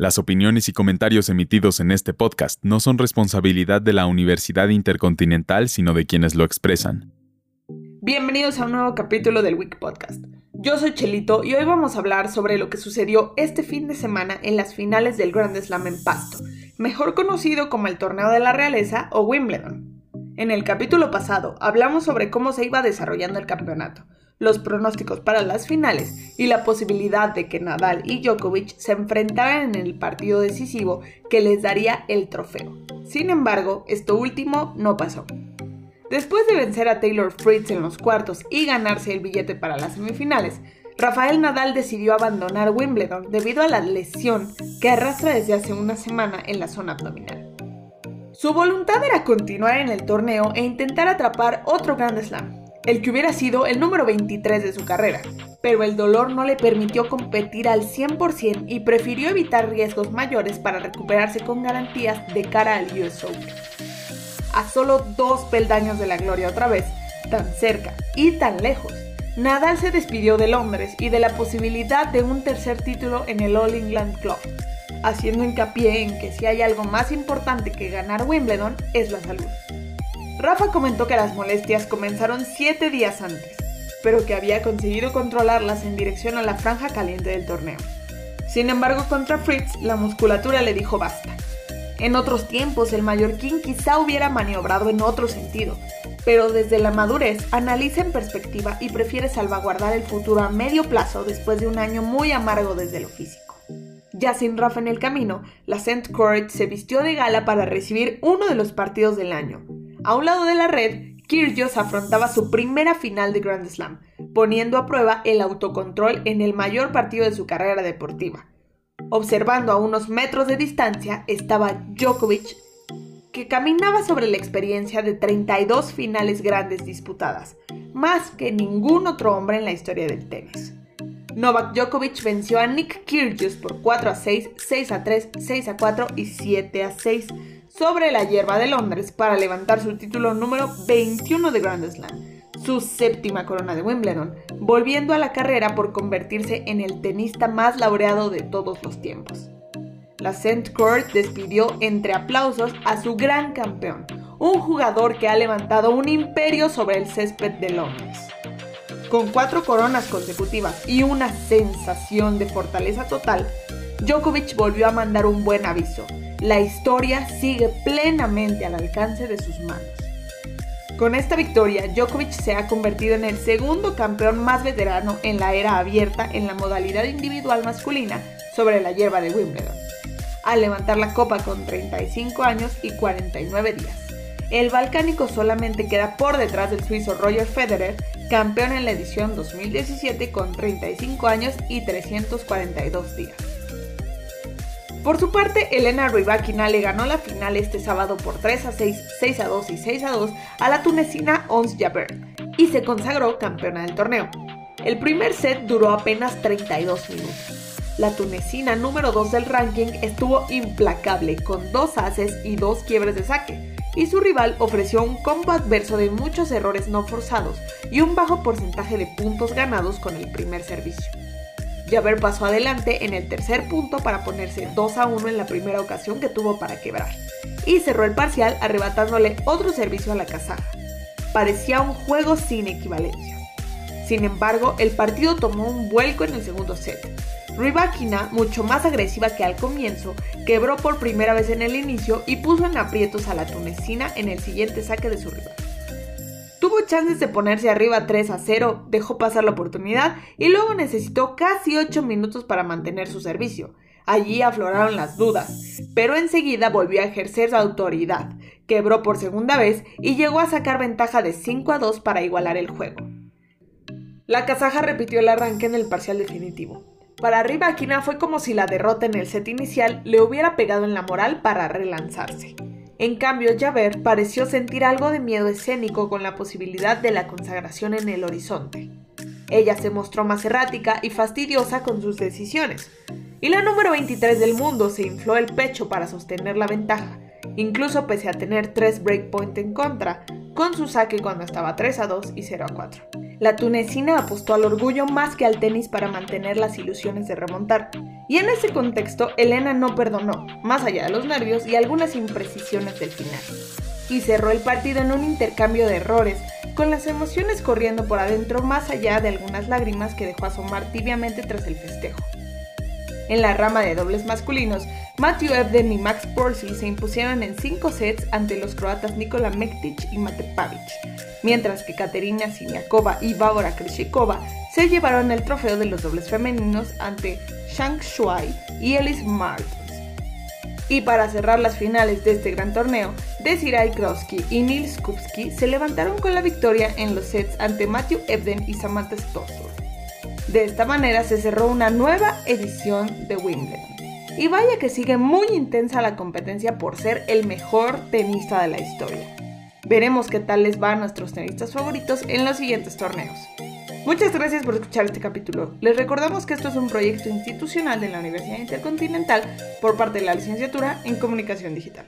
Las opiniones y comentarios emitidos en este podcast no son responsabilidad de la Universidad Intercontinental, sino de quienes lo expresan. Bienvenidos a un nuevo capítulo del Week Podcast. Yo soy Chelito y hoy vamos a hablar sobre lo que sucedió este fin de semana en las finales del Grand Slam en Pasto, mejor conocido como el Torneo de la Realeza o Wimbledon. En el capítulo pasado hablamos sobre cómo se iba desarrollando el campeonato, los pronósticos para las finales y la posibilidad de que Nadal y Djokovic se enfrentaran en el partido decisivo que les daría el trofeo. Sin embargo, esto último no pasó. Después de vencer a Taylor Fritz en los cuartos y ganarse el billete para las semifinales, Rafael Nadal decidió abandonar Wimbledon debido a la lesión que arrastra desde hace una semana en la zona abdominal. Su voluntad era continuar en el torneo e intentar atrapar otro Grand Slam, el que hubiera sido el número 23 de su carrera, pero el dolor no le permitió competir al 100% y prefirió evitar riesgos mayores para recuperarse con garantías de cara al US Open. A solo dos peldaños de la gloria otra vez, tan cerca y tan lejos, Nadal se despidió de Londres y de la posibilidad de un tercer título en el All England Club, haciendo hincapié en que si hay algo más importante que ganar Wimbledon es la salud. Rafa comentó que las molestias comenzaron siete días antes, pero que había conseguido controlarlas en dirección a la franja caliente del torneo. Sin embargo, contra Fritz, la musculatura le dijo basta. En otros tiempos, el mallorquín quizá hubiera maniobrado en otro sentido, pero desde la madurez analiza en perspectiva y prefiere salvaguardar el futuro a medio plazo después de un año muy amargo desde lo físico. Ya sin Rafa en el camino, la St. Court se vistió de gala para recibir uno de los partidos del año, a un lado de la red, Kyrgios afrontaba su primera final de Grand Slam, poniendo a prueba el autocontrol en el mayor partido de su carrera deportiva. Observando a unos metros de distancia estaba Djokovic, que caminaba sobre la experiencia de 32 finales grandes disputadas, más que ningún otro hombre en la historia del tenis. Novak Djokovic venció a Nick Kyrgios por 4 a 6, 6 a 3, 6 a 4 y 7 a 6 sobre la hierba de Londres para levantar su título número 21 de Grand Slam, su séptima corona de Wimbledon, volviendo a la carrera por convertirse en el tenista más laureado de todos los tiempos. La St. Court despidió entre aplausos a su gran campeón, un jugador que ha levantado un imperio sobre el césped de Londres. Con cuatro coronas consecutivas y una sensación de fortaleza total, Djokovic volvió a mandar un buen aviso la historia sigue plenamente al alcance de sus manos. Con esta victoria, Djokovic se ha convertido en el segundo campeón más veterano en la era abierta en la modalidad individual masculina sobre la hierba de Wimbledon, al levantar la copa con 35 años y 49 días. El balcánico solamente queda por detrás del suizo Roger Federer, campeón en la edición 2017 con 35 años y 342 días. Por su parte, Elena Rybakina le ganó la final este sábado por 3 a 6, 6 a 2 y 6 a 2 a la tunecina Ons Jabeur y se consagró campeona del torneo. El primer set duró apenas 32 minutos. La tunecina número 2 del ranking estuvo implacable con dos haces y dos quiebres de saque, y su rival ofreció un combo adverso de muchos errores no forzados y un bajo porcentaje de puntos ganados con el primer servicio. Javer pasó adelante en el tercer punto para ponerse 2 a 1 en la primera ocasión que tuvo para quebrar, y cerró el parcial arrebatándole otro servicio a la casaja. Parecía un juego sin equivalencia. Sin embargo, el partido tomó un vuelco en el segundo set. Rybakina, mucho más agresiva que al comienzo, quebró por primera vez en el inicio y puso en aprietos a la tunecina en el siguiente saque de su rival. Tuvo chances de ponerse arriba 3 a 0, dejó pasar la oportunidad y luego necesitó casi 8 minutos para mantener su servicio. Allí afloraron las dudas, pero enseguida volvió a ejercer su autoridad, quebró por segunda vez y llegó a sacar ventaja de 5 a 2 para igualar el juego. La kazaja repitió el arranque en el parcial definitivo. Para Rybakina fue como si la derrota en el set inicial le hubiera pegado en la moral para relanzarse. En cambio, Javert pareció sentir algo de miedo escénico con la posibilidad de la consagración en el horizonte. Ella se mostró más errática y fastidiosa con sus decisiones. Y la número 23 del mundo se infló el pecho para sostener la ventaja, incluso pese a tener tres breakpoints en contra, con su saque cuando estaba 3 a 2 y 0 a 4. La tunecina apostó al orgullo más que al tenis para mantener las ilusiones de remontar. Y en ese contexto, Elena no perdonó, más allá de los nervios y algunas imprecisiones del final. Y cerró el partido en un intercambio de errores, con las emociones corriendo por adentro más allá de algunas lágrimas que dejó asomar tibiamente tras el festejo. En la rama de dobles masculinos, Matthew Ebden y Max Porsley se impusieron en cinco sets ante los croatas Nikola Mektic y Mate Pavic, mientras que Katerina Siniakova y Bárbara Krishikova se llevaron el trofeo de los dobles femeninos ante Shang Shuai y Elise Martins. Y para cerrar las finales de este gran torneo, Desiree Krosky y Nils Kupski se levantaron con la victoria en los sets ante Matthew Ebden y Samantha Stosur. De esta manera se cerró una nueva edición de Wimbledon. Y vaya que sigue muy intensa la competencia por ser el mejor tenista de la historia. Veremos qué tal les va a nuestros tenistas favoritos en los siguientes torneos. Muchas gracias por escuchar este capítulo. Les recordamos que esto es un proyecto institucional de la Universidad Intercontinental por parte de la licenciatura en Comunicación Digital.